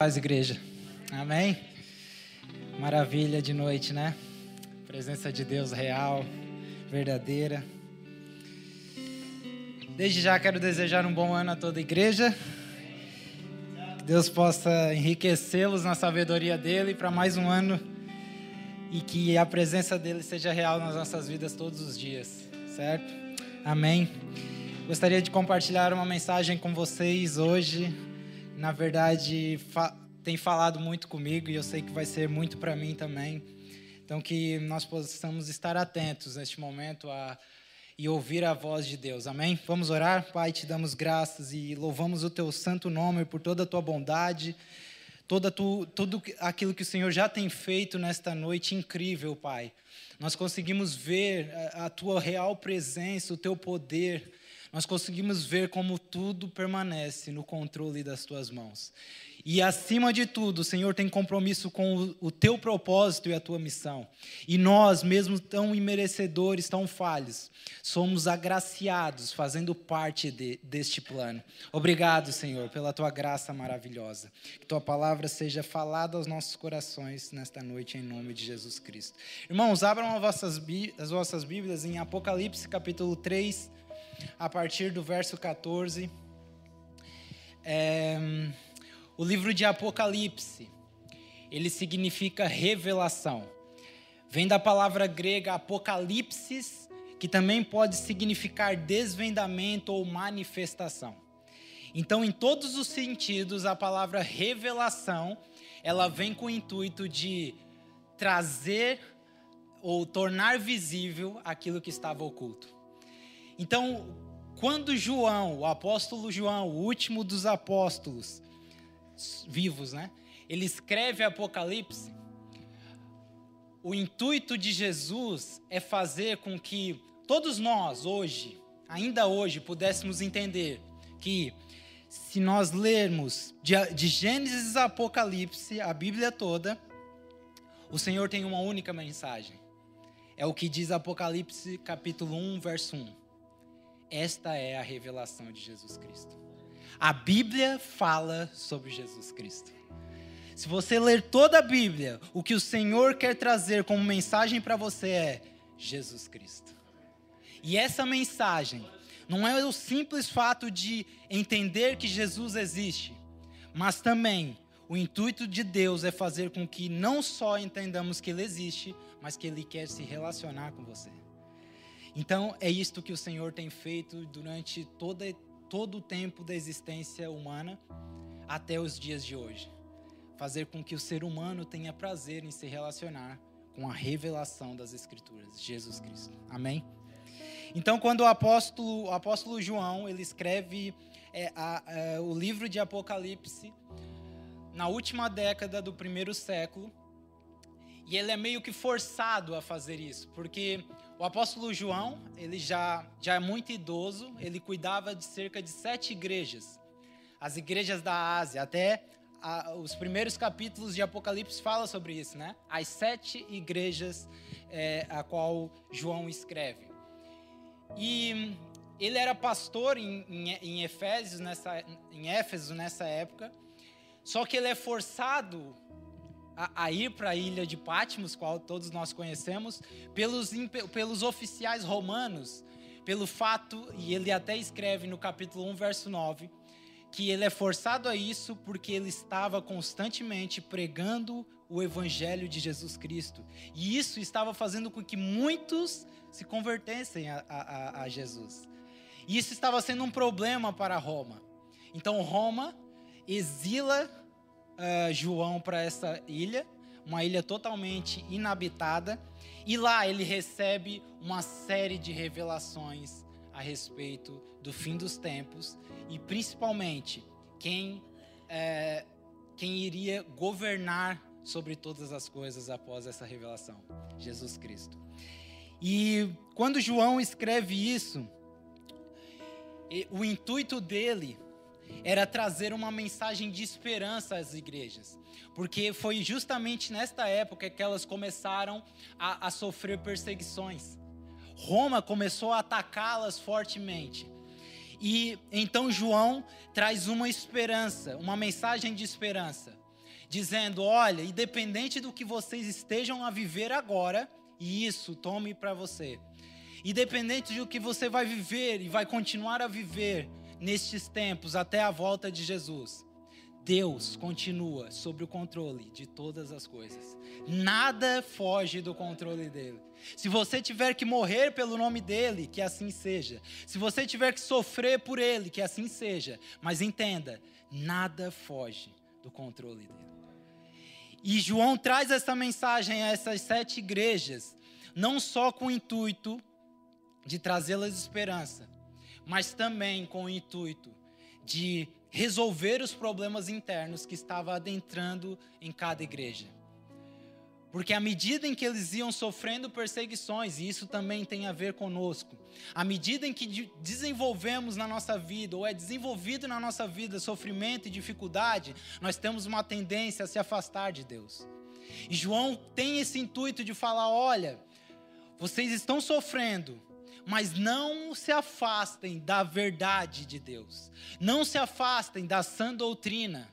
Paz, igreja. Amém? Maravilha de noite, né? Presença de Deus real, verdadeira. Desde já quero desejar um bom ano a toda a igreja. Que Deus possa enriquecê-los na sabedoria dele para mais um ano e que a presença dele seja real nas nossas vidas todos os dias, certo? Amém. Gostaria de compartilhar uma mensagem com vocês hoje na verdade, fa tem falado muito comigo e eu sei que vai ser muito para mim também. Então, que nós possamos estar atentos neste momento a, e ouvir a voz de Deus. Amém? Vamos orar? Pai, te damos graças e louvamos o teu santo nome por toda a tua bondade, toda tu, tudo aquilo que o Senhor já tem feito nesta noite incrível, Pai. Nós conseguimos ver a, a tua real presença, o teu poder nós conseguimos ver como tudo permanece no controle das tuas mãos. E acima de tudo, o Senhor tem compromisso com o, teu propósito e a tua missão. E nós, mesmo tão imerecedores, tão falhos, somos agraciados fazendo parte de, deste plano. Obrigado, Senhor, pela tua graça maravilhosa. Que tua palavra seja falada aos nossos corações nesta noite, em nome de Jesus Cristo. Irmãos, abram as vossas, as vossas Bíblias em Apocalipse capítulo 3 a partir do verso 14. É, o livro de Apocalipse, ele significa revelação. Vem da palavra grega apocalipsis, que também pode significar desvendamento ou manifestação. Então, em todos os sentidos, a palavra revelação, ela vem com o intuito de trazer ou tornar visível aquilo que estava oculto. Então, quando João, o apóstolo João, o último dos apóstolos vivos, né? Ele escreve Apocalipse. O intuito de Jesus é fazer com que todos nós hoje, ainda hoje, pudéssemos entender que se nós lermos de, Gênesis a Apocalipse, a Bíblia toda, o Senhor tem uma única mensagem. É o que diz Apocalipse capítulo 1, verso 1. Esta é a revelação de Jesus Cristo. A Bíblia fala sobre Jesus Cristo. Se você ler toda a Bíblia, o que o Senhor quer trazer como mensagem para você é Jesus Cristo. E essa mensagem não é o simples fato de entender que Jesus existe, mas também o intuito de Deus é fazer com que não só entendamos que Ele existe, mas que Ele quer se relacionar com você. Então, é isto que o Senhor tem feito durante toda, todo o tempo da existência humana até os dias de hoje. Fazer com que o ser humano tenha prazer em se relacionar com a revelação das Escrituras, Jesus Cristo. Amém? Então, quando o apóstolo, o apóstolo João ele escreve é, a, a, o livro de Apocalipse na última década do primeiro século, e ele é meio que forçado a fazer isso, porque o apóstolo João, ele já, já é muito idoso, ele cuidava de cerca de sete igrejas. As igrejas da Ásia, até a, os primeiros capítulos de Apocalipse falam sobre isso, né? As sete igrejas é, a qual João escreve. E ele era pastor em, em, em, Efésios nessa, em Éfeso nessa época, só que ele é forçado a, a ir para a ilha de Patmos, qual todos nós conhecemos, pelos, pelos oficiais romanos, pelo fato, e ele até escreve no capítulo 1, verso 9, que ele é forçado a isso porque ele estava constantemente pregando o evangelho de Jesus Cristo. E isso estava fazendo com que muitos se convertessem a, a, a Jesus. E isso estava sendo um problema para Roma. Então Roma exila uh, João para essa ilha, uma ilha totalmente inabitada, e lá ele recebe uma série de revelações a respeito do fim dos tempos e principalmente quem, é, quem iria governar sobre todas as coisas após essa revelação: Jesus Cristo. E quando João escreve isso, o intuito dele era trazer uma mensagem de esperança às igrejas. Porque foi justamente nesta época que elas começaram a, a sofrer perseguições. Roma começou a atacá-las fortemente. E então João traz uma esperança, uma mensagem de esperança. dizendo: Olha, independente do que vocês estejam a viver agora, e isso tome para você, independente do que você vai viver e vai continuar a viver nestes tempos até a volta de Jesus, Deus continua sob o controle de todas as coisas. Nada foge do controle dele. Se você tiver que morrer pelo nome dele, que assim seja. Se você tiver que sofrer por ele, que assim seja. Mas entenda, nada foge do controle dele. E João traz essa mensagem a essas sete igrejas, não só com o intuito de trazê-las esperança, mas também com o intuito de resolver os problemas internos que estava adentrando em cada igreja. Porque à medida em que eles iam sofrendo perseguições, e isso também tem a ver conosco, à medida em que desenvolvemos na nossa vida, ou é desenvolvido na nossa vida sofrimento e dificuldade, nós temos uma tendência a se afastar de Deus. E João tem esse intuito de falar: olha, vocês estão sofrendo, mas não se afastem da verdade de Deus. Não se afastem da sã doutrina.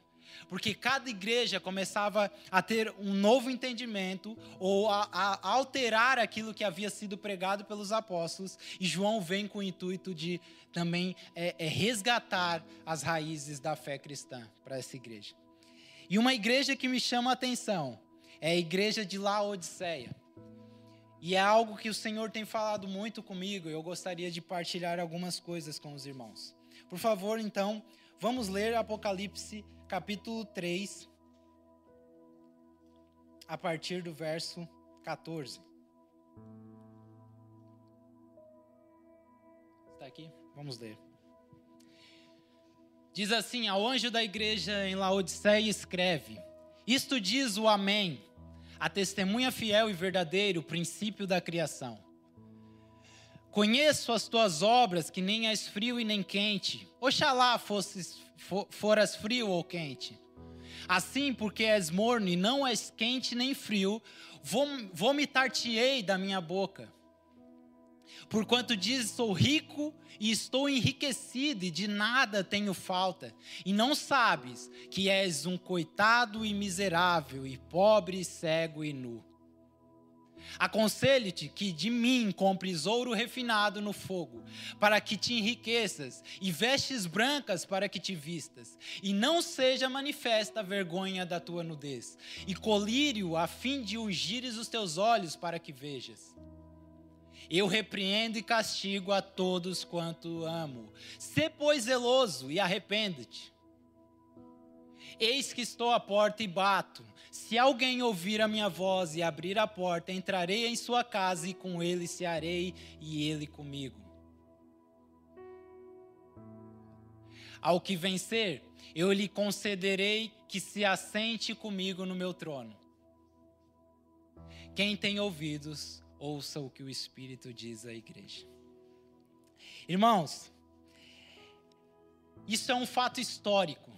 Porque cada igreja começava a ter um novo entendimento ou a, a alterar aquilo que havia sido pregado pelos apóstolos, e João vem com o intuito de também é, é resgatar as raízes da fé cristã para essa igreja. E uma igreja que me chama a atenção é a igreja de Laodiceia. E é algo que o Senhor tem falado muito comigo, e eu gostaria de partilhar algumas coisas com os irmãos. Por favor, então, vamos ler Apocalipse capítulo 3, a partir do verso 14. Está aqui? Vamos ler. Diz assim: Ao anjo da igreja em Laodiceia escreve: Isto diz o Amém a testemunha fiel e verdadeira, o princípio da criação. Conheço as tuas obras, que nem és frio e nem quente. Oxalá fosses, for, foras frio ou quente. Assim, porque és morno e não és quente nem frio, vomitar-te-ei da minha boca. Porquanto dizes: sou rico e estou enriquecido e de nada tenho falta, e não sabes que és um coitado e miserável, e pobre, cego e nu. Aconselho-te que de mim compres ouro refinado no fogo, para que te enriqueças, e vestes brancas para que te vistas, e não seja manifesta a vergonha da tua nudez, e colírio a fim de ungires os teus olhos para que vejas. Eu repreendo e castigo a todos quanto amo. Sê, pois, zeloso e arrepende-te. Eis que estou à porta e bato. Se alguém ouvir a minha voz e abrir a porta, entrarei em sua casa e com ele cearei e ele comigo. Ao que vencer, eu lhe concederei que se assente comigo no meu trono. Quem tem ouvidos, ouça o que o Espírito diz à igreja. Irmãos, isso é um fato histórico.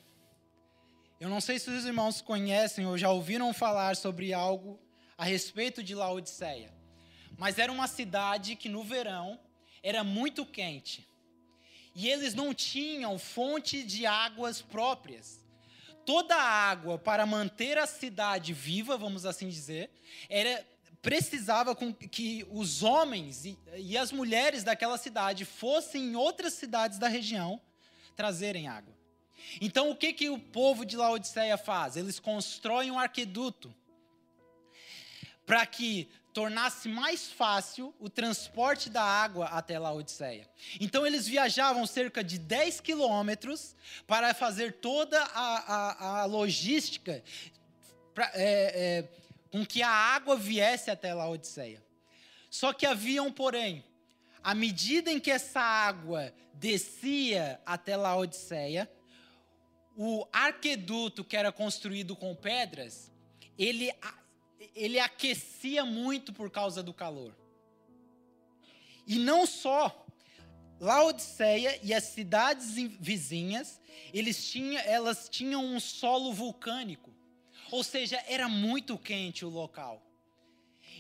Eu não sei se os irmãos conhecem ou já ouviram falar sobre algo a respeito de Laodiceia, mas era uma cidade que no verão era muito quente. E eles não tinham fonte de águas próprias. Toda a água para manter a cidade viva, vamos assim dizer, era precisava que os homens e, as mulheres daquela cidade fossem em outras cidades da região trazerem água. Então, o que, que o povo de Laodiceia faz? Eles constroem um arqueduto para que tornasse mais fácil o transporte da água até Laodiceia. Então, eles viajavam cerca de 10 quilômetros para fazer toda a, a, a logística. Pra, é, é, com que a água viesse até Laodiceia. Só que havia um porém. À medida em que essa água descia até Laodiceia, o arqueduto que era construído com pedras, ele, ele aquecia muito por causa do calor. E não só, Laodiceia e as cidades vizinhas, eles tinham, elas tinham um solo vulcânico. Ou seja, era muito quente o local.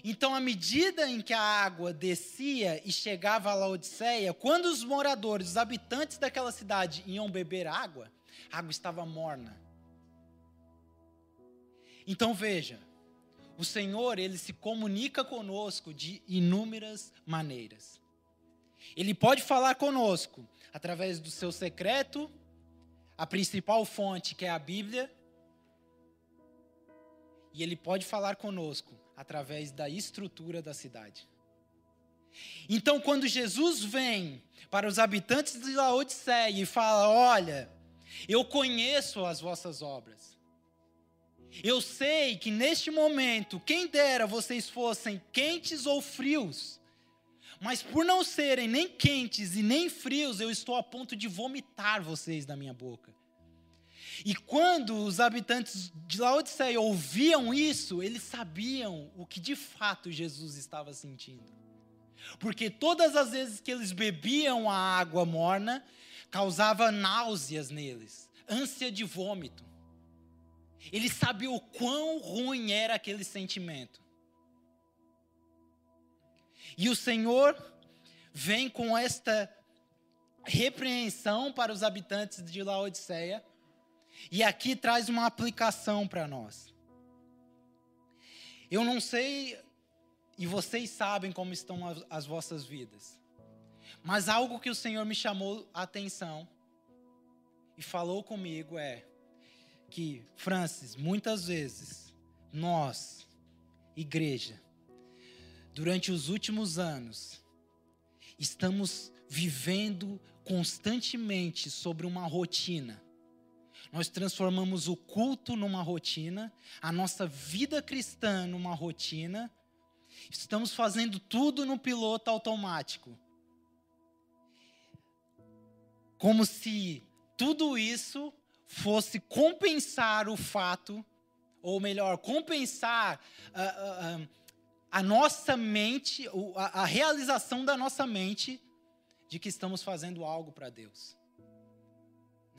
Então, à medida em que a água descia e chegava a Laodiceia, quando os moradores, os habitantes daquela cidade iam beber água, a água estava morna. Então veja, o Senhor, ele se comunica conosco de inúmeras maneiras. Ele pode falar conosco através do seu secreto, a principal fonte que é a Bíblia, e ele pode falar conosco através da estrutura da cidade. Então, quando Jesus vem para os habitantes de Laodiceia e fala: Olha, eu conheço as vossas obras. Eu sei que neste momento, quem dera vocês fossem quentes ou frios, mas por não serem nem quentes e nem frios, eu estou a ponto de vomitar vocês da minha boca. E quando os habitantes de Laodiceia ouviam isso, eles sabiam o que de fato Jesus estava sentindo. Porque todas as vezes que eles bebiam a água morna, causava náuseas neles, ânsia de vômito. Ele sabia o quão ruim era aquele sentimento. E o Senhor vem com esta repreensão para os habitantes de Laodiceia, e aqui traz uma aplicação para nós. Eu não sei, e vocês sabem como estão as, as vossas vidas, mas algo que o Senhor me chamou a atenção e falou comigo é que, Francis, muitas vezes, nós, igreja, durante os últimos anos, estamos vivendo constantemente sobre uma rotina nós transformamos o culto numa rotina, a nossa vida cristã numa rotina. Estamos fazendo tudo no piloto automático. Como se tudo isso fosse compensar o fato, ou melhor, compensar a, a, a nossa mente, a, a realização da nossa mente de que estamos fazendo algo para Deus.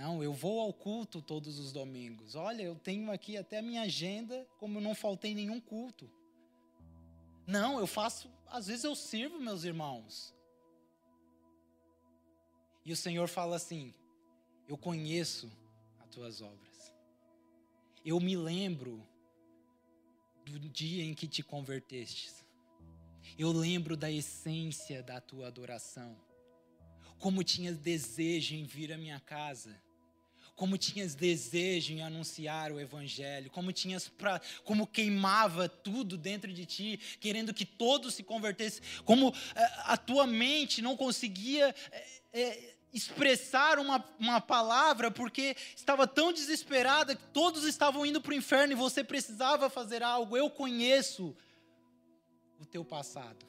Não, eu vou ao culto todos os domingos. Olha, eu tenho aqui até a minha agenda, como eu não faltei nenhum culto. Não, eu faço, às vezes eu sirvo meus irmãos. E o Senhor fala assim: Eu conheço as tuas obras. Eu me lembro do dia em que te convertestes. Eu lembro da essência da tua adoração. Como tinhas desejo em vir à minha casa como tinhas desejo em anunciar o evangelho, como tinhas pra, como queimava tudo dentro de ti, querendo que todos se convertessem, como é, a tua mente não conseguia é, expressar uma, uma palavra porque estava tão desesperada que todos estavam indo para o inferno e você precisava fazer algo. Eu conheço o teu passado.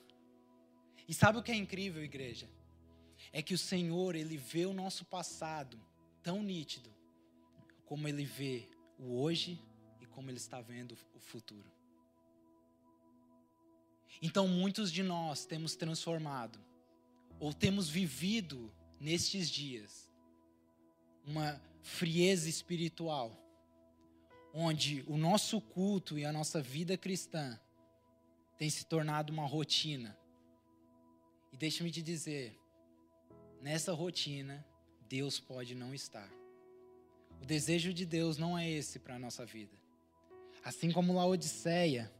E sabe o que é incrível, igreja? É que o Senhor, Ele vê o nosso passado tão nítido como ele vê o hoje e como ele está vendo o futuro. Então, muitos de nós temos transformado, ou temos vivido nestes dias, uma frieza espiritual, onde o nosso culto e a nossa vida cristã tem se tornado uma rotina. E deixe-me te dizer, nessa rotina, Deus pode não estar. O desejo de Deus não é esse para a nossa vida. Assim como Laodiceia,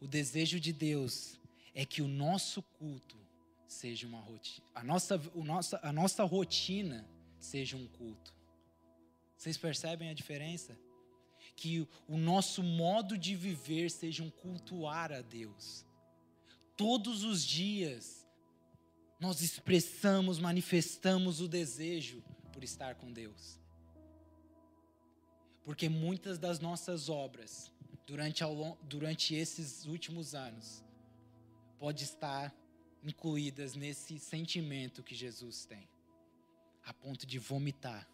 o desejo de Deus é que o nosso culto seja uma rotina. A nossa, o nossa, a nossa rotina seja um culto. Vocês percebem a diferença? Que o nosso modo de viver seja um cultuar a Deus. Todos os dias nós expressamos, manifestamos o desejo por estar com Deus. Porque muitas das nossas obras, durante, ao, durante esses últimos anos, pode estar incluídas nesse sentimento que Jesus tem, a ponto de vomitar.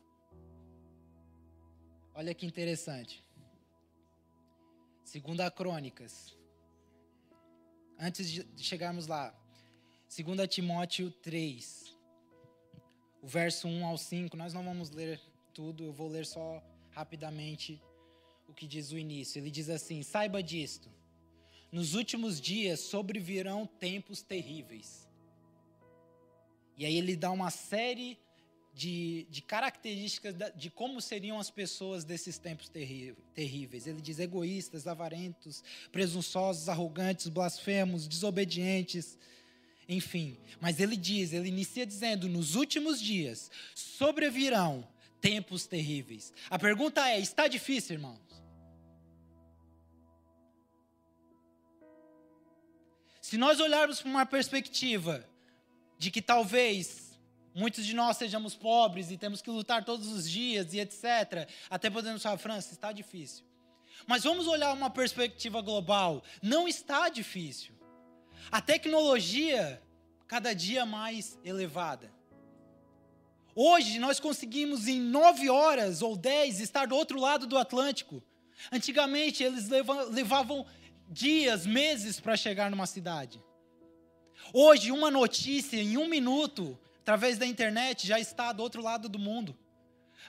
Olha que interessante. Segunda Crônicas. Antes de chegarmos lá, 2 Timóteo 3, o verso 1 ao 5, nós não vamos ler tudo, eu vou ler só rapidamente o que diz o início. Ele diz assim: Saiba disto, nos últimos dias sobrevirão tempos terríveis. E aí ele dá uma série de, de características de como seriam as pessoas desses tempos terríveis. Ele diz egoístas, avarentos, presunçosos, arrogantes, blasfemos, desobedientes, enfim. Mas ele diz, ele inicia dizendo: nos últimos dias sobrevirão tempos terríveis. A pergunta é: está difícil, irmãos? Se nós olharmos para uma perspectiva de que talvez muitos de nós sejamos pobres e temos que lutar todos os dias e etc., até podemos falar, França, está difícil. Mas vamos olhar uma perspectiva global. Não está difícil. A tecnologia, cada dia mais elevada. Hoje nós conseguimos em nove horas ou dez estar do outro lado do Atlântico. Antigamente eles levavam dias, meses para chegar numa cidade. Hoje, uma notícia em um minuto, através da internet, já está do outro lado do mundo.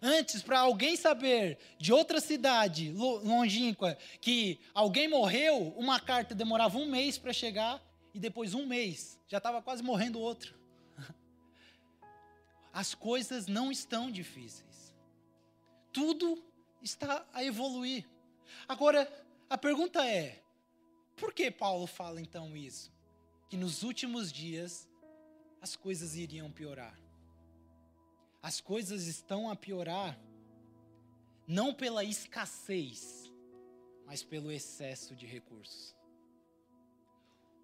Antes, para alguém saber de outra cidade longínqua que alguém morreu, uma carta demorava um mês para chegar e depois um mês já estava quase morrendo outro. As coisas não estão difíceis. Tudo está a evoluir. Agora, a pergunta é: por que Paulo fala então isso? Que nos últimos dias as coisas iriam piorar. As coisas estão a piorar não pela escassez, mas pelo excesso de recursos.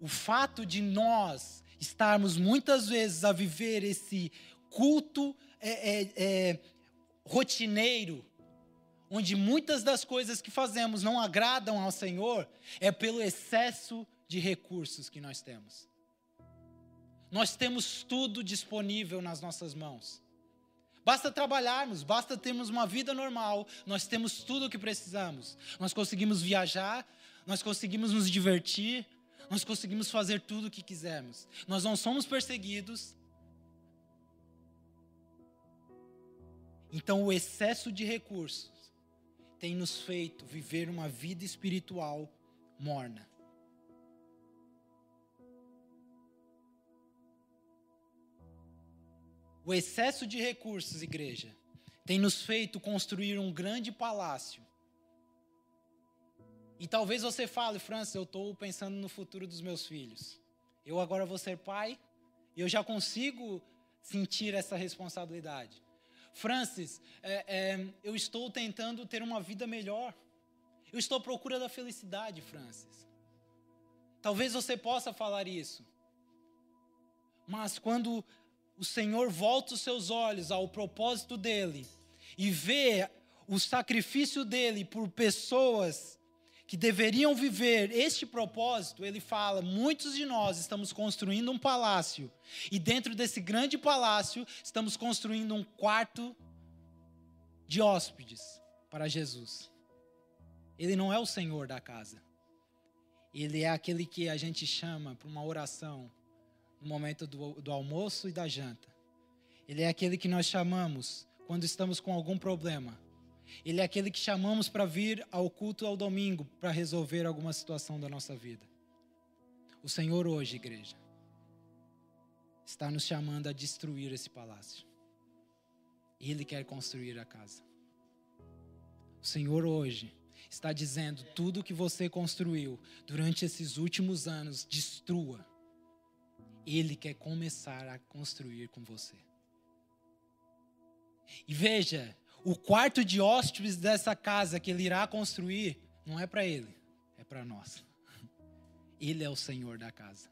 O fato de nós estarmos muitas vezes a viver esse culto é, é, é, rotineiro, onde muitas das coisas que fazemos não agradam ao Senhor, é pelo excesso de recursos que nós temos. Nós temos tudo disponível nas nossas mãos. Basta trabalharmos, basta termos uma vida normal, nós temos tudo o que precisamos. Nós conseguimos viajar, nós conseguimos nos divertir, nós conseguimos fazer tudo o que quisermos. Nós não somos perseguidos. Então, o excesso de recursos tem nos feito viver uma vida espiritual morna. O excesso de recursos, igreja, tem nos feito construir um grande palácio e talvez você fale, França, eu estou pensando no futuro dos meus filhos. Eu agora vou ser pai e eu já consigo sentir essa responsabilidade. Francis, é, é, eu estou tentando ter uma vida melhor. Eu estou à procura da felicidade, Francis. Talvez você possa falar isso. Mas quando o Senhor volta os seus olhos ao propósito dele e vê o sacrifício dele por pessoas que deveriam viver este propósito, ele fala: muitos de nós estamos construindo um palácio, e dentro desse grande palácio, estamos construindo um quarto de hóspedes para Jesus. Ele não é o Senhor da casa, ele é aquele que a gente chama para uma oração no momento do, do almoço e da janta. Ele é aquele que nós chamamos quando estamos com algum problema ele é aquele que chamamos para vir ao culto ao domingo para resolver alguma situação da nossa vida. O Senhor hoje, igreja, está nos chamando a destruir esse palácio. Ele quer construir a casa. O Senhor hoje está dizendo: tudo que você construiu durante esses últimos anos, destrua. Ele quer começar a construir com você. E veja, o quarto de hóspedes dessa casa que ele irá construir não é para ele, é para nós. Ele é o Senhor da casa.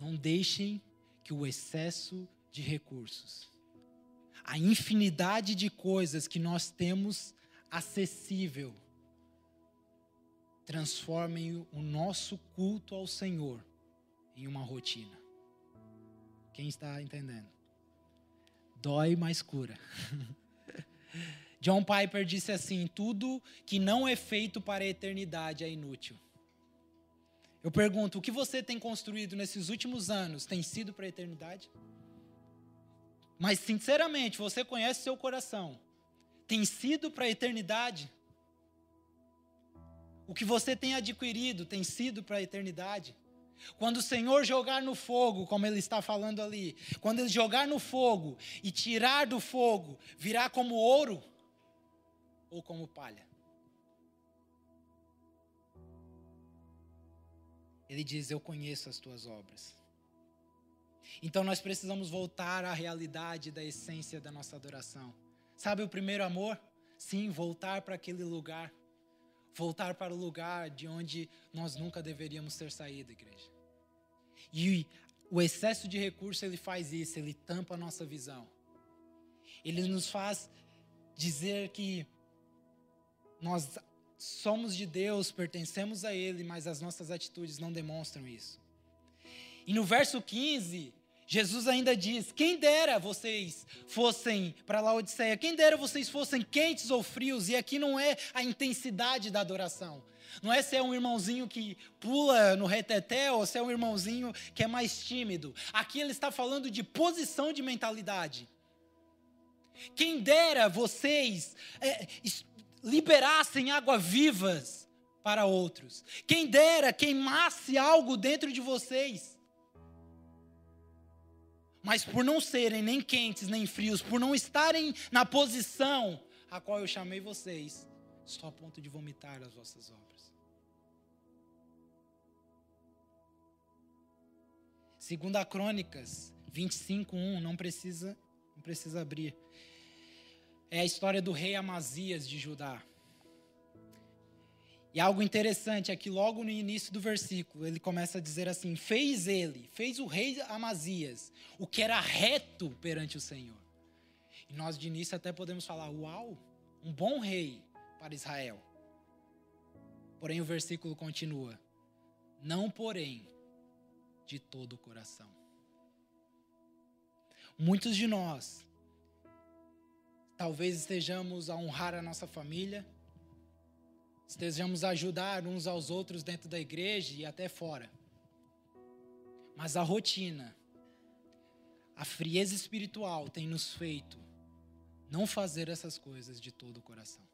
Não deixem que o excesso de recursos, a infinidade de coisas que nós temos acessível, transformem o nosso culto ao Senhor em uma rotina. Quem está entendendo? Dói, mas cura. John Piper disse assim: tudo que não é feito para a eternidade é inútil. Eu pergunto: o que você tem construído nesses últimos anos tem sido para a eternidade? Mas, sinceramente, você conhece seu coração. Tem sido para a eternidade? O que você tem adquirido tem sido para a eternidade? Quando o Senhor jogar no fogo, como ele está falando ali, quando ele jogar no fogo e tirar do fogo, virá como ouro ou como palha? Ele diz: Eu conheço as tuas obras. Então nós precisamos voltar à realidade da essência da nossa adoração. Sabe o primeiro amor? Sim, voltar para aquele lugar. Voltar para o lugar de onde nós nunca deveríamos ter saído, igreja. E o excesso de recurso ele faz isso, ele tampa a nossa visão. Ele nos faz dizer que nós somos de Deus, pertencemos a Ele, mas as nossas atitudes não demonstram isso. E no verso 15, Jesus ainda diz: Quem dera vocês fossem para Laodiceia, quem dera vocês fossem quentes ou frios, e aqui não é a intensidade da adoração. Não é se é um irmãozinho que pula no reteté ou se é um irmãozinho que é mais tímido. Aqui ele está falando de posição de mentalidade. Quem dera vocês é, liberassem água vivas para outros. Quem dera queimasse algo dentro de vocês. Mas por não serem nem quentes nem frios, por não estarem na posição a qual eu chamei vocês, estou a ponto de vomitar as vossas obras. Segunda Crônicas 25:1, não precisa, não precisa abrir é a história do rei Amazias de Judá. E algo interessante é que logo no início do versículo ele começa a dizer assim: Fez ele, fez o rei Amazias, o que era reto perante o Senhor. E nós de início até podemos falar: Uau, um bom rei para Israel. Porém o versículo continua: Não, porém, de todo o coração. Muitos de nós Talvez estejamos a honrar a nossa família, estejamos a ajudar uns aos outros dentro da igreja e até fora. Mas a rotina, a frieza espiritual tem nos feito não fazer essas coisas de todo o coração.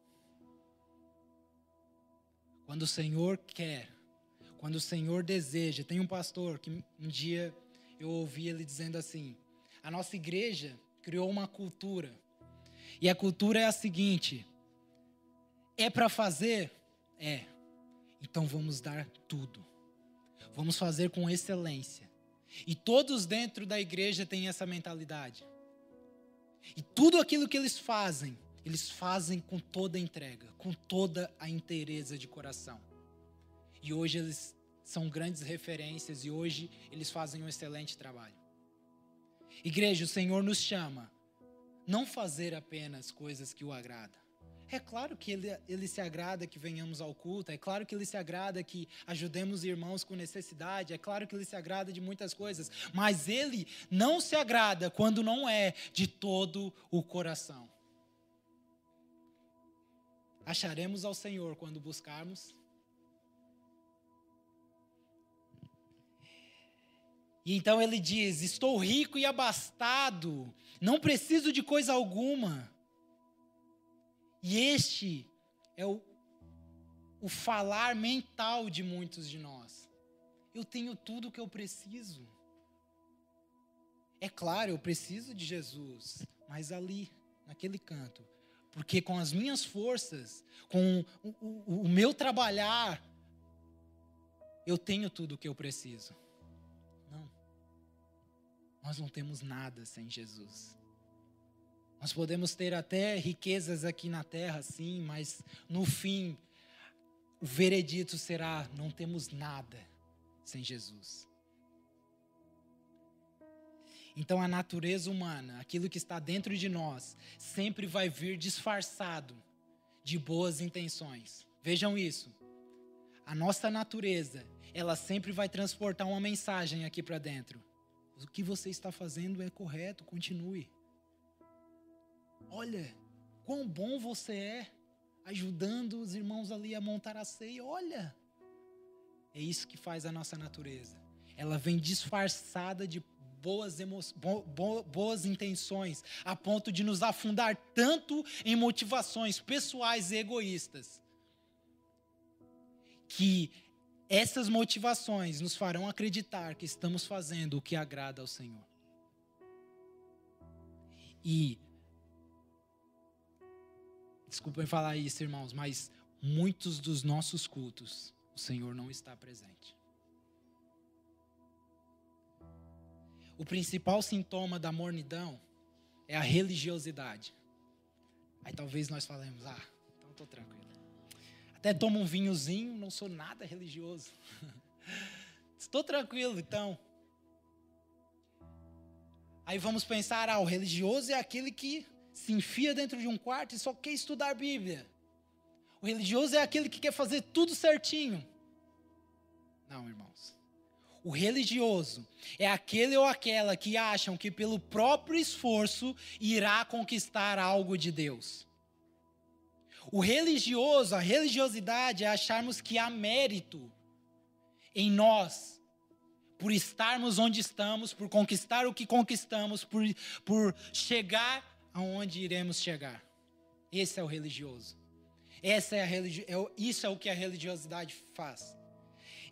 Quando o Senhor quer, quando o Senhor deseja, tem um pastor que um dia eu ouvi ele dizendo assim: a nossa igreja criou uma cultura e a cultura é a seguinte: é para fazer? É. Então vamos dar tudo. Vamos fazer com excelência. E todos dentro da igreja têm essa mentalidade. E tudo aquilo que eles fazem, eles fazem com toda a entrega, com toda a inteireza de coração. E hoje eles são grandes referências e hoje eles fazem um excelente trabalho. Igreja, o Senhor nos chama não fazer apenas coisas que o agradam. É claro que ele, ele se agrada que venhamos ao culto, é claro que ele se agrada que ajudemos irmãos com necessidade, é claro que ele se agrada de muitas coisas, mas ele não se agrada quando não é de todo o coração. Acharemos ao Senhor quando buscarmos E então ele diz: Estou rico e abastado, não preciso de coisa alguma. E este é o, o falar mental de muitos de nós. Eu tenho tudo o que eu preciso. É claro, eu preciso de Jesus, mas ali, naquele canto, porque com as minhas forças, com o, o, o meu trabalhar, eu tenho tudo o que eu preciso. Nós não temos nada sem Jesus. Nós podemos ter até riquezas aqui na terra, sim, mas no fim, o veredito será: não temos nada sem Jesus. Então a natureza humana, aquilo que está dentro de nós, sempre vai vir disfarçado de boas intenções. Vejam isso. A nossa natureza, ela sempre vai transportar uma mensagem aqui para dentro. O que você está fazendo é correto, continue. Olha, quão bom você é ajudando os irmãos ali a montar a ceia. Olha, é isso que faz a nossa natureza. Ela vem disfarçada de boas, emo... bo... Bo... boas intenções, a ponto de nos afundar tanto em motivações pessoais e egoístas, que essas motivações nos farão acreditar que estamos fazendo o que agrada ao Senhor. E desculpem falar isso, irmãos, mas muitos dos nossos cultos o Senhor não está presente. O principal sintoma da mornidão é a religiosidade. Aí talvez nós falemos, ah, então estou tranquilo. Até tomo um vinhozinho, não sou nada religioso. Estou tranquilo, então. Aí vamos pensar, ah, o religioso é aquele que se enfia dentro de um quarto e só quer estudar Bíblia. O religioso é aquele que quer fazer tudo certinho. Não, irmãos. O religioso é aquele ou aquela que acham que pelo próprio esforço irá conquistar algo de Deus. O religioso, a religiosidade é acharmos que há mérito em nós por estarmos onde estamos, por conquistar o que conquistamos, por, por chegar aonde iremos chegar. Esse é o religioso. Essa é a religi é isso é o que a religiosidade faz.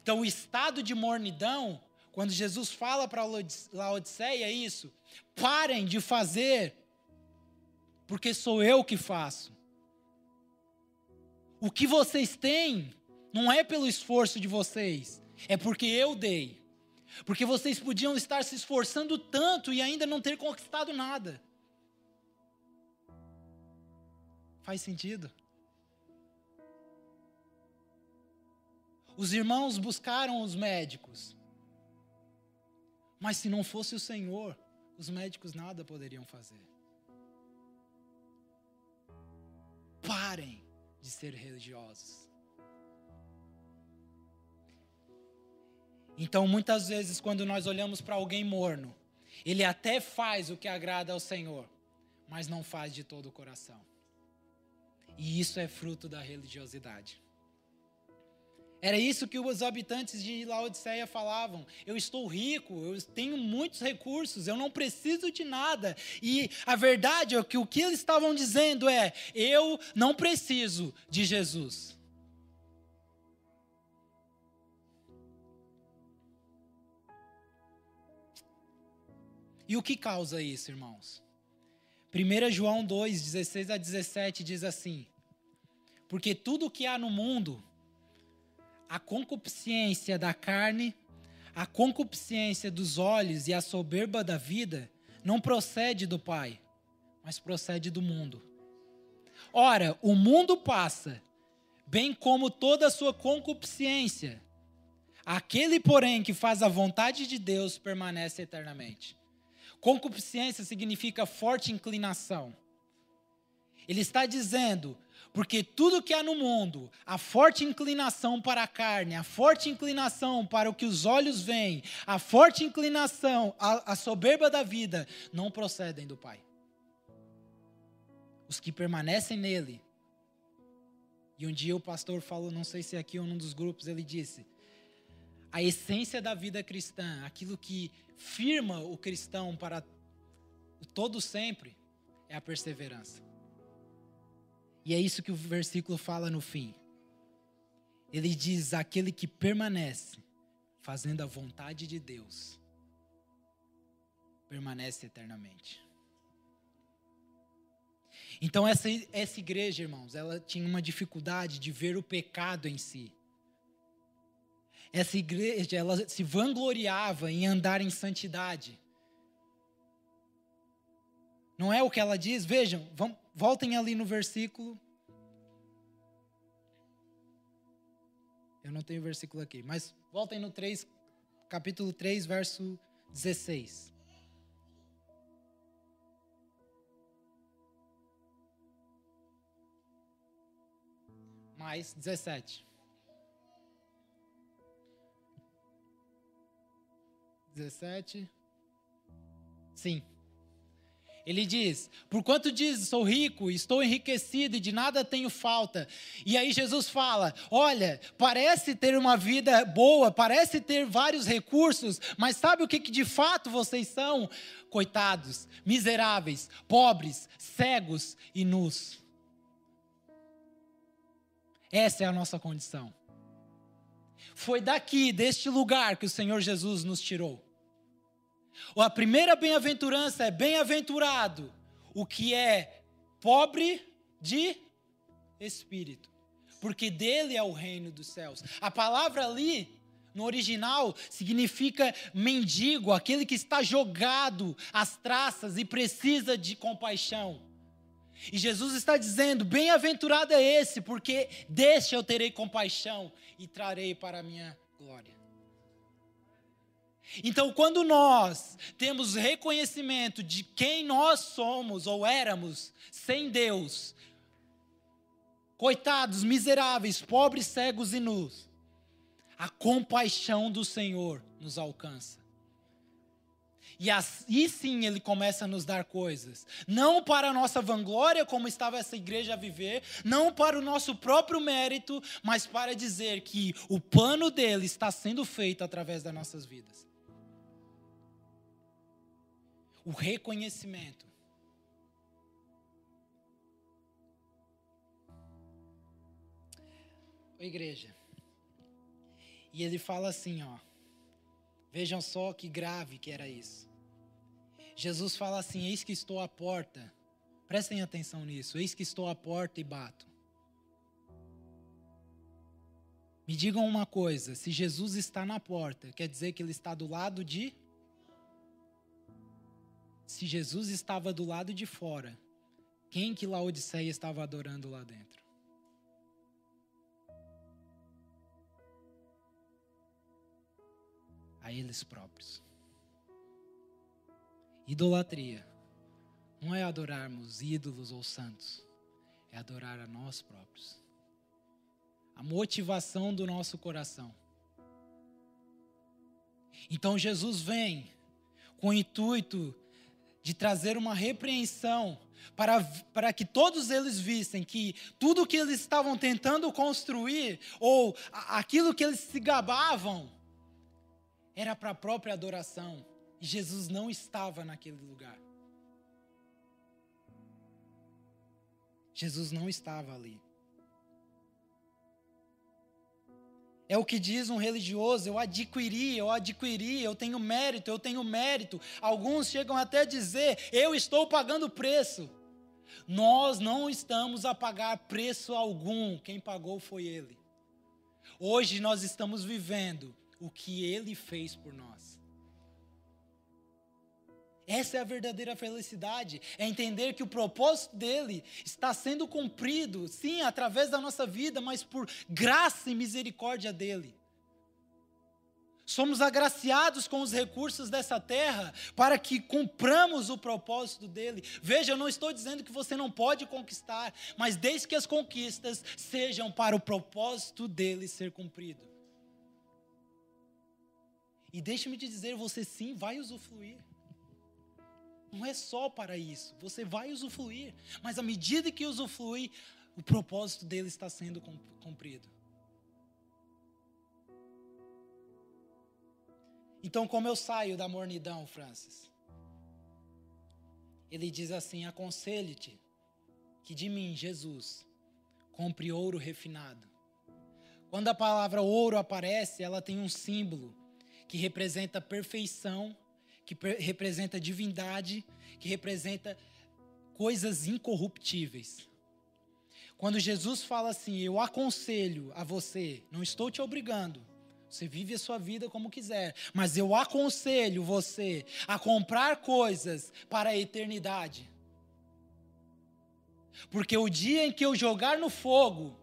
Então, o estado de mornidão, quando Jesus fala para Laodiceia isso, parem de fazer, porque sou eu que faço. O que vocês têm não é pelo esforço de vocês, é porque eu dei. Porque vocês podiam estar se esforçando tanto e ainda não ter conquistado nada. Faz sentido? Os irmãos buscaram os médicos. Mas se não fosse o Senhor, os médicos nada poderiam fazer. Parem de ser religiosos. Então, muitas vezes, quando nós olhamos para alguém morno, ele até faz o que agrada ao Senhor, mas não faz de todo o coração. E isso é fruto da religiosidade. Era isso que os habitantes de Laodiceia falavam. Eu estou rico, eu tenho muitos recursos, eu não preciso de nada. E a verdade é que o que eles estavam dizendo é: eu não preciso de Jesus. E o que causa isso, irmãos? 1 João 2, 16 a 17 diz assim: Porque tudo que há no mundo, a concupiscência da carne, a concupiscência dos olhos e a soberba da vida não procede do Pai, mas procede do mundo. Ora, o mundo passa, bem como toda a sua concupiscência. Aquele, porém, que faz a vontade de Deus permanece eternamente. Concupiscência significa forte inclinação. Ele está dizendo: porque tudo que há no mundo, a forte inclinação para a carne, a forte inclinação para o que os olhos veem, a forte inclinação, a, a soberba da vida, não procedem do Pai. Os que permanecem nele. E um dia o pastor falou, não sei se é aqui ou num dos grupos, ele disse: a essência da vida cristã, aquilo que firma o cristão para todo sempre, é a perseverança. E é isso que o versículo fala no fim. Ele diz: aquele que permanece fazendo a vontade de Deus, permanece eternamente. Então, essa, essa igreja, irmãos, ela tinha uma dificuldade de ver o pecado em si. Essa igreja, ela se vangloriava em andar em santidade. Não é o que ela diz? Vejam, vamos, voltem ali no versículo. Eu não tenho versículo aqui, mas voltem no 3, capítulo 3, verso 16. Mais 17. 17. Sim. Ele diz: Porquanto diz, sou rico, estou enriquecido e de nada tenho falta. E aí Jesus fala: Olha, parece ter uma vida boa, parece ter vários recursos, mas sabe o que, que de fato vocês são? Coitados, miseráveis, pobres, cegos e nus. Essa é a nossa condição. Foi daqui, deste lugar, que o Senhor Jesus nos tirou. A primeira bem-aventurança é bem-aventurado o que é pobre de espírito, porque dele é o reino dos céus. A palavra ali, no original, significa mendigo, aquele que está jogado às traças e precisa de compaixão. E Jesus está dizendo: Bem-aventurado é esse, porque deste eu terei compaixão e trarei para a minha glória. Então, quando nós temos reconhecimento de quem nós somos ou éramos sem Deus, coitados, miseráveis, pobres, cegos e nus, a compaixão do Senhor nos alcança. E aí sim ele começa a nos dar coisas. Não para a nossa vanglória, como estava essa igreja a viver, não para o nosso próprio mérito, mas para dizer que o plano dele está sendo feito através das nossas vidas. O reconhecimento Ô, igreja. E ele fala assim, ó. Vejam só que grave que era isso. Jesus fala assim: Eis que estou à porta. Prestem atenção nisso. Eis que estou à porta e bato. Me digam uma coisa: se Jesus está na porta, quer dizer que ele está do lado de. Se Jesus estava do lado de fora, quem que Laodiceia estava adorando lá dentro? a eles próprios. Idolatria não é adorarmos ídolos ou santos, é adorar a nós próprios. A motivação do nosso coração. Então Jesus vem com o intuito de trazer uma repreensão para, para que todos eles vissem que tudo que eles estavam tentando construir, ou aquilo que eles se gabavam, era para a própria adoração. E Jesus não estava naquele lugar. Jesus não estava ali. É o que diz um religioso: eu adquiri, eu adquiri, eu tenho mérito, eu tenho mérito. Alguns chegam até a dizer: eu estou pagando preço. Nós não estamos a pagar preço algum, quem pagou foi Ele. Hoje nós estamos vivendo o que ele fez por nós. Essa é a verdadeira felicidade, é entender que o propósito dele está sendo cumprido, sim, através da nossa vida, mas por graça e misericórdia dele. Somos agraciados com os recursos dessa terra para que cumpramos o propósito dele. Veja, eu não estou dizendo que você não pode conquistar, mas desde que as conquistas sejam para o propósito dele ser cumprido. E deixe-me te dizer, você sim vai usufruir. Não é só para isso, você vai usufruir, mas à medida que usufrui, o propósito dele está sendo cumprido. Então, como eu saio da mornidão, Francis? Ele diz assim: aconselho-te que de mim, Jesus, compre ouro refinado. Quando a palavra ouro aparece, ela tem um símbolo que representa perfeição, que representa divindade, que representa coisas incorruptíveis. Quando Jesus fala assim, eu aconselho a você, não estou te obrigando, você vive a sua vida como quiser, mas eu aconselho você a comprar coisas para a eternidade. Porque o dia em que eu jogar no fogo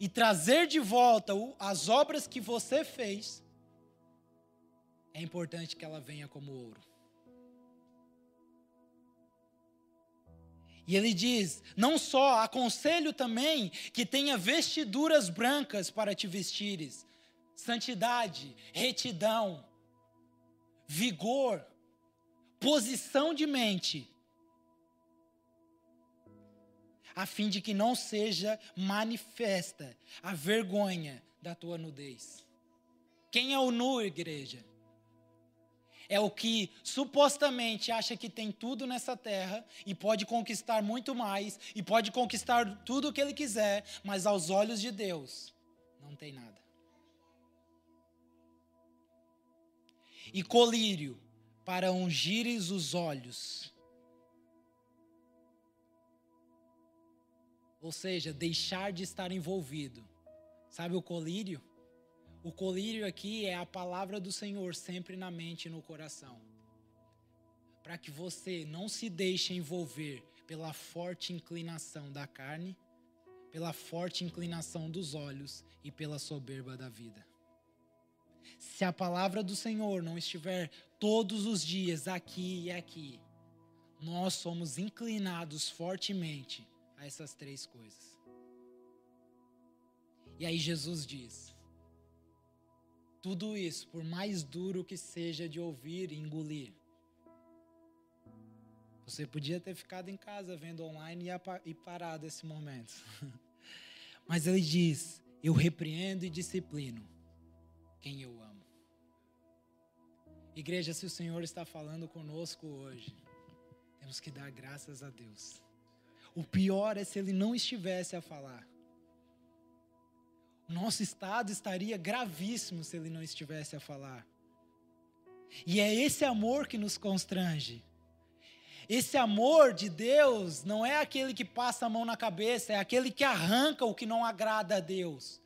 e trazer de volta as obras que você fez, é importante que ela venha como ouro. E ele diz: não só, aconselho também que tenha vestiduras brancas para te vestires, santidade, retidão, vigor, posição de mente, a fim de que não seja manifesta a vergonha da tua nudez. Quem é o nu, igreja? é o que supostamente acha que tem tudo nessa terra e pode conquistar muito mais e pode conquistar tudo o que ele quiser, mas aos olhos de Deus não tem nada. E colírio para ungires os olhos. Ou seja, deixar de estar envolvido. Sabe o colírio? O colírio aqui é a palavra do Senhor sempre na mente e no coração. Para que você não se deixe envolver pela forte inclinação da carne, pela forte inclinação dos olhos e pela soberba da vida. Se a palavra do Senhor não estiver todos os dias aqui e aqui, nós somos inclinados fortemente a essas três coisas. E aí Jesus diz: tudo isso, por mais duro que seja de ouvir e engolir, você podia ter ficado em casa vendo online e parado esse momento. Mas ele diz: Eu repreendo e disciplino quem eu amo. Igreja, se o Senhor está falando conosco hoje, temos que dar graças a Deus. O pior é se ele não estivesse a falar. Nosso estado estaria gravíssimo se ele não estivesse a falar. E é esse amor que nos constrange. Esse amor de Deus não é aquele que passa a mão na cabeça, é aquele que arranca o que não agrada a Deus.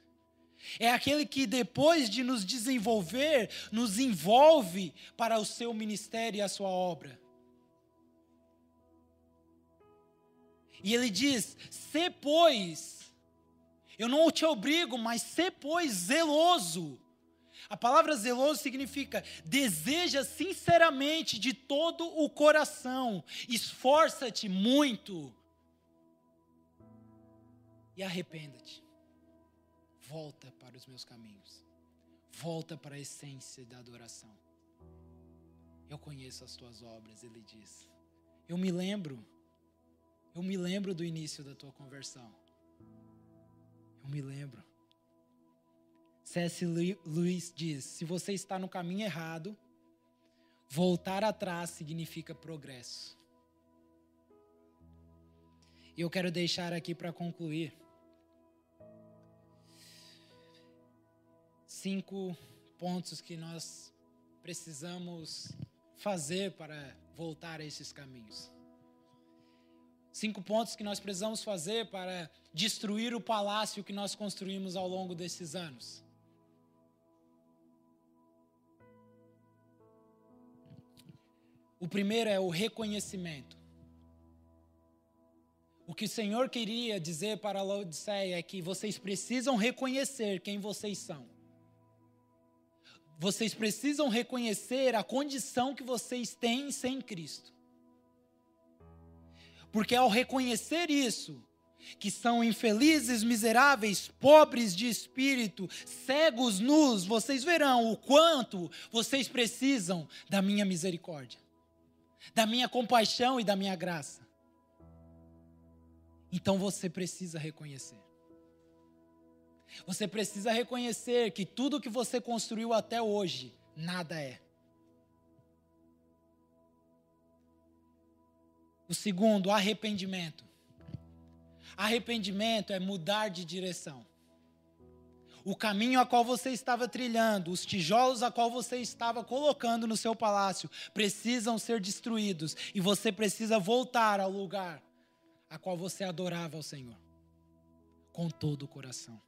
É aquele que, depois de nos desenvolver, nos envolve para o seu ministério e a sua obra. E ele diz: "Se pois, eu não te obrigo, mas se pois zeloso a palavra zeloso significa deseja sinceramente de todo o coração, esforça-te muito e arrependa-te. Volta para os meus caminhos. Volta para a essência da adoração. Eu conheço as tuas obras, ele diz. Eu me lembro, eu me lembro do início da tua conversão. Eu me lembro. C.S. Lewis diz: se você está no caminho errado, voltar atrás significa progresso. E eu quero deixar aqui para concluir cinco pontos que nós precisamos fazer para voltar a esses caminhos. Cinco pontos que nós precisamos fazer para destruir o palácio que nós construímos ao longo desses anos. O primeiro é o reconhecimento. O que o Senhor queria dizer para a Laodiceia é que vocês precisam reconhecer quem vocês são. Vocês precisam reconhecer a condição que vocês têm sem Cristo. Porque ao reconhecer isso, que são infelizes, miseráveis, pobres de espírito, cegos, nus, vocês verão o quanto vocês precisam da minha misericórdia da minha compaixão e da minha graça. Então você precisa reconhecer. Você precisa reconhecer que tudo que você construiu até hoje, nada é. O segundo, arrependimento. Arrependimento é mudar de direção o caminho a qual você estava trilhando, os tijolos a qual você estava colocando no seu palácio, precisam ser destruídos e você precisa voltar ao lugar a qual você adorava ao Senhor com todo o coração.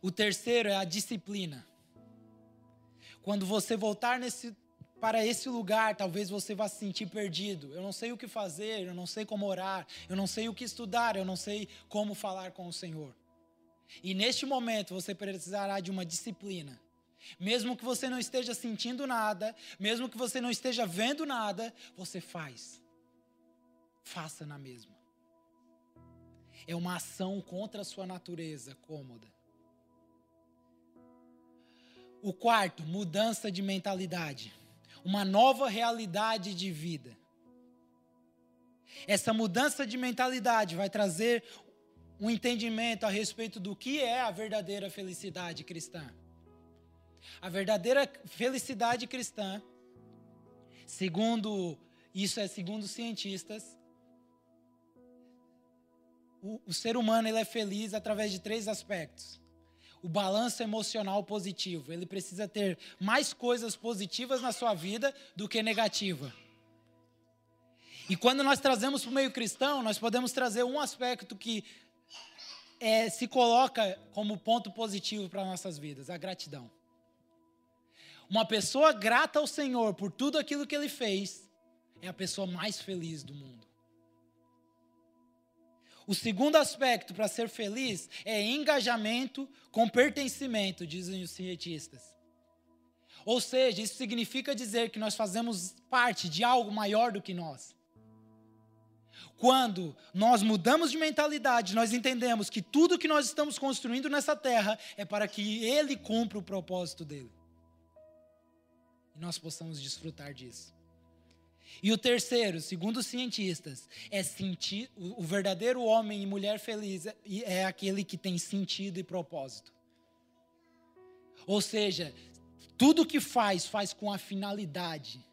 O terceiro é a disciplina. Quando você voltar nesse para esse lugar, talvez você vá se sentir perdido. Eu não sei o que fazer, eu não sei como orar, eu não sei o que estudar, eu não sei como falar com o Senhor. E neste momento você precisará de uma disciplina. Mesmo que você não esteja sentindo nada, mesmo que você não esteja vendo nada, você faz. Faça na mesma. É uma ação contra a sua natureza cômoda. O quarto, mudança de mentalidade uma nova realidade de vida. Essa mudança de mentalidade vai trazer um entendimento a respeito do que é a verdadeira felicidade cristã. A verdadeira felicidade cristã, segundo isso é segundo cientistas, o, o ser humano ele é feliz através de três aspectos. O balanço emocional positivo. Ele precisa ter mais coisas positivas na sua vida do que negativa. E quando nós trazemos para o meio cristão, nós podemos trazer um aspecto que é, se coloca como ponto positivo para nossas vidas: a gratidão. Uma pessoa grata ao Senhor por tudo aquilo que ele fez é a pessoa mais feliz do mundo. O segundo aspecto para ser feliz é engajamento com pertencimento, dizem os cientistas. Ou seja, isso significa dizer que nós fazemos parte de algo maior do que nós. Quando nós mudamos de mentalidade, nós entendemos que tudo que nós estamos construindo nessa terra é para que Ele cumpra o propósito dele. E nós possamos desfrutar disso. E o terceiro, segundo os cientistas, é sentir o verdadeiro homem e mulher feliz é, é aquele que tem sentido e propósito. Ou seja, tudo que faz faz com a finalidade,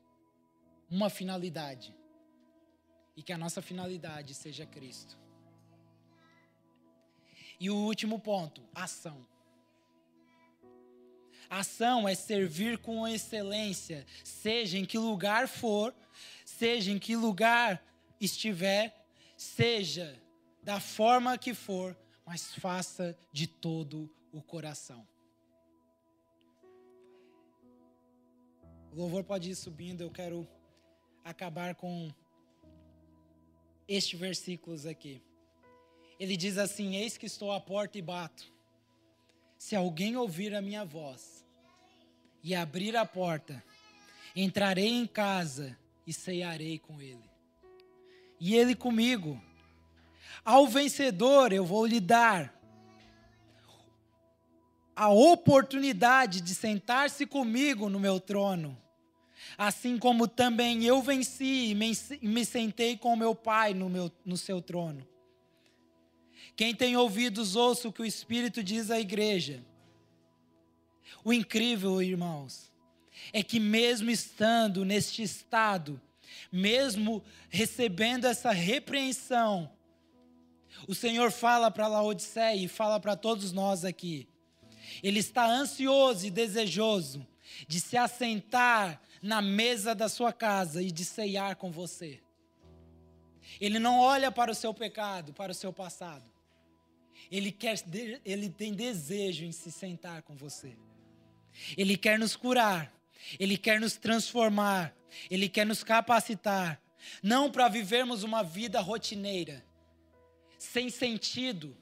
uma finalidade. E que a nossa finalidade seja Cristo. E o último ponto, ação. Ação é servir com excelência, seja em que lugar for, seja em que lugar estiver, seja da forma que for, mas faça de todo o coração. O louvor pode ir subindo, eu quero acabar com este versículos aqui. Ele diz assim: Eis que estou à porta e bato. Se alguém ouvir a minha voz e abrir a porta, entrarei em casa e ceiarei com ele. E ele comigo. Ao vencedor eu vou lhe dar a oportunidade de sentar-se comigo no meu trono, assim como também eu venci e me sentei com meu Pai no, meu, no seu trono. Quem tem ouvidos, ouça o que o Espírito diz à igreja. O incrível, irmãos, é que, mesmo estando neste estado, mesmo recebendo essa repreensão, o Senhor fala para Laodiceia e fala para todos nós aqui. Ele está ansioso e desejoso de se assentar na mesa da sua casa e de ceiar com você. Ele não olha para o seu pecado, para o seu passado. Ele quer ele tem desejo em se sentar com você. Ele quer nos curar. Ele quer nos transformar, Ele quer nos capacitar, não para vivermos uma vida rotineira, sem sentido,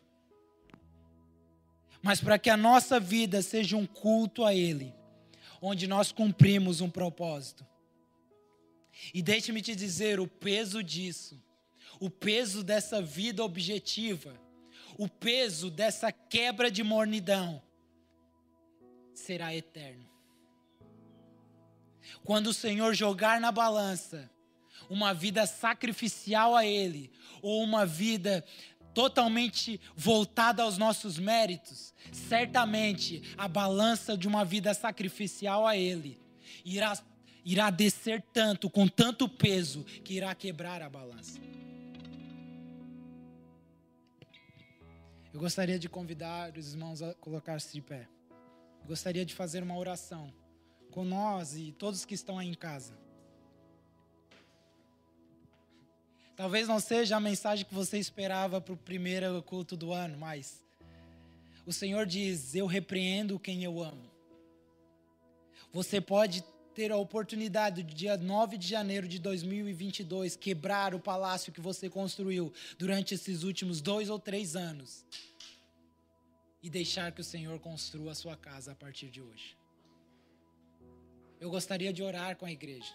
mas para que a nossa vida seja um culto a Ele, onde nós cumprimos um propósito. E deixe-me te dizer o peso disso, o peso dessa vida objetiva, o peso dessa quebra de mornidão será eterno. Quando o Senhor jogar na balança uma vida sacrificial a Ele, ou uma vida totalmente voltada aos nossos méritos, certamente a balança de uma vida sacrificial a Ele irá, irá descer tanto, com tanto peso, que irá quebrar a balança. Eu gostaria de convidar os irmãos a colocar-se de pé. Eu gostaria de fazer uma oração com nós e todos que estão aí em casa. Talvez não seja a mensagem que você esperava para o primeiro culto do ano, mas o Senhor diz: Eu repreendo quem eu amo. Você pode ter a oportunidade, do dia 9 de janeiro de 2022, quebrar o palácio que você construiu durante esses últimos dois ou três anos e deixar que o Senhor construa a sua casa a partir de hoje eu gostaria de orar com a igreja.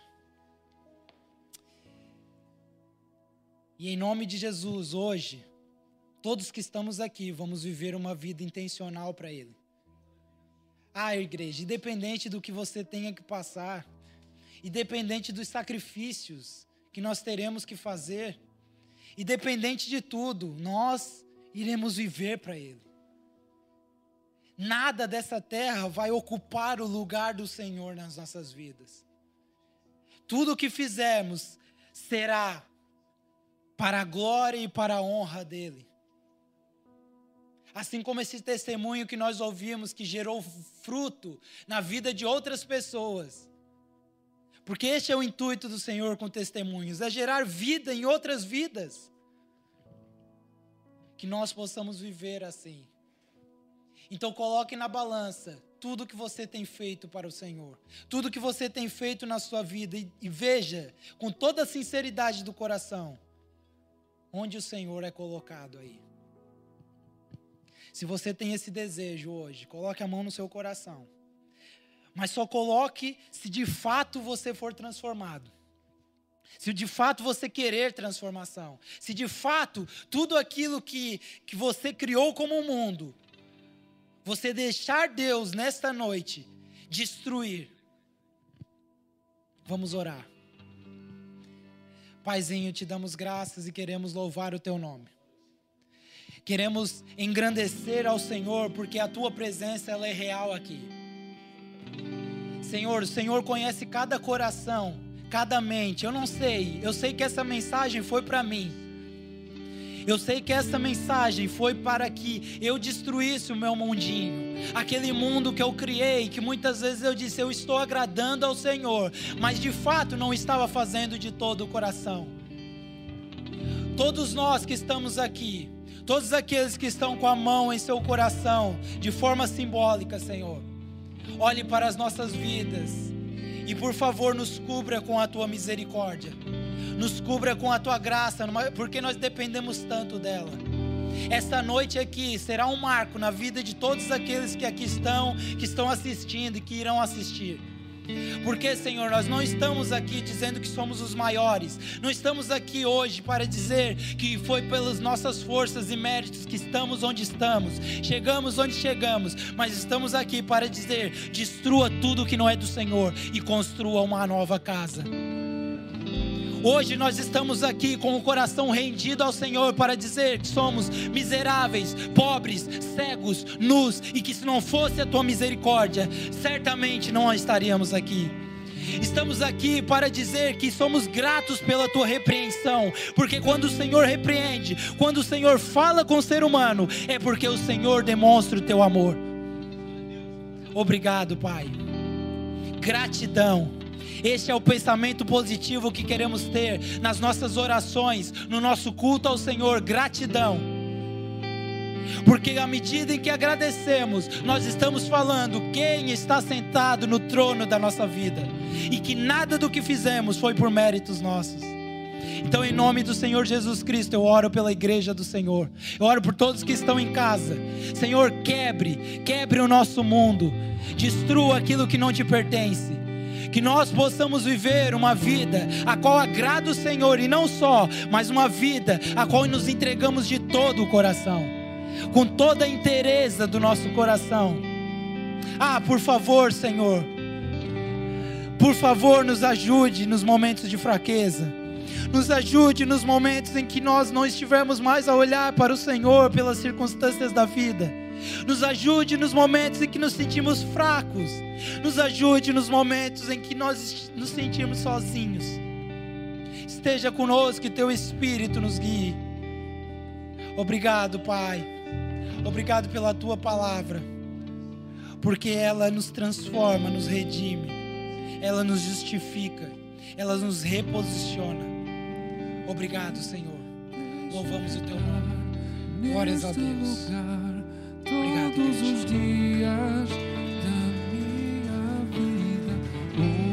E em nome de Jesus, hoje, todos que estamos aqui vamos viver uma vida intencional para Ele. Ah, igreja, independente do que você tenha que passar, independente dos sacrifícios que nós teremos que fazer, independente de tudo, nós iremos viver para Ele. Nada dessa terra vai ocupar o lugar do Senhor nas nossas vidas. Tudo o que fizermos será para a glória e para a honra dele. Assim como esse testemunho que nós ouvimos, que gerou fruto na vida de outras pessoas. Porque este é o intuito do Senhor com testemunhos: é gerar vida em outras vidas. Que nós possamos viver assim. Então, coloque na balança tudo que você tem feito para o Senhor, tudo que você tem feito na sua vida e, e veja com toda a sinceridade do coração onde o Senhor é colocado aí. Se você tem esse desejo hoje, coloque a mão no seu coração. Mas só coloque se de fato você for transformado. Se de fato você querer transformação. Se de fato tudo aquilo que, que você criou como um mundo, você deixar Deus nesta noite destruir. Vamos orar. Paizinho, te damos graças e queremos louvar o teu nome. Queremos engrandecer ao Senhor porque a tua presença ela é real aqui. Senhor, o Senhor conhece cada coração, cada mente. Eu não sei, eu sei que essa mensagem foi para mim. Eu sei que essa mensagem foi para que eu destruísse o meu mundinho, aquele mundo que eu criei, que muitas vezes eu disse, eu estou agradando ao Senhor, mas de fato não estava fazendo de todo o coração. Todos nós que estamos aqui, todos aqueles que estão com a mão em seu coração, de forma simbólica, Senhor, olhe para as nossas vidas e por favor nos cubra com a tua misericórdia nos cubra com a tua graça, porque nós dependemos tanto dela. Esta noite aqui será um marco na vida de todos aqueles que aqui estão, que estão assistindo e que irão assistir. Porque, Senhor, nós não estamos aqui dizendo que somos os maiores, não estamos aqui hoje para dizer que foi pelas nossas forças e méritos que estamos onde estamos, chegamos onde chegamos, mas estamos aqui para dizer: destrua tudo que não é do Senhor e construa uma nova casa. Hoje nós estamos aqui com o coração rendido ao Senhor para dizer que somos miseráveis, pobres, cegos, nus e que se não fosse a tua misericórdia, certamente não estaríamos aqui. Estamos aqui para dizer que somos gratos pela tua repreensão, porque quando o Senhor repreende, quando o Senhor fala com o ser humano, é porque o Senhor demonstra o teu amor. Obrigado, Pai. Gratidão este é o pensamento positivo que queremos ter nas nossas orações, no nosso culto ao Senhor. Gratidão. Porque à medida em que agradecemos, nós estamos falando quem está sentado no trono da nossa vida. E que nada do que fizemos foi por méritos nossos. Então, em nome do Senhor Jesus Cristo, eu oro pela igreja do Senhor. Eu oro por todos que estão em casa. Senhor, quebre, quebre o nosso mundo. Destrua aquilo que não te pertence que nós possamos viver uma vida a qual agrada o Senhor e não só, mas uma vida a qual nos entregamos de todo o coração, com toda a inteireza do nosso coração. Ah, por favor, Senhor, por favor, nos ajude nos momentos de fraqueza. Nos ajude nos momentos em que nós não estivermos mais a olhar para o Senhor pelas circunstâncias da vida nos ajude nos momentos em que nos sentimos fracos. Nos ajude nos momentos em que nós nos sentimos sozinhos. Esteja conosco e teu Espírito nos guie. Obrigado, Pai. Obrigado pela tua palavra. Porque ela nos transforma, nos redime. Ela nos justifica. Ela nos reposiciona. Obrigado, Senhor. Louvamos o teu nome. Glórias a Deus. Obrigado, todos os dias da minha vida.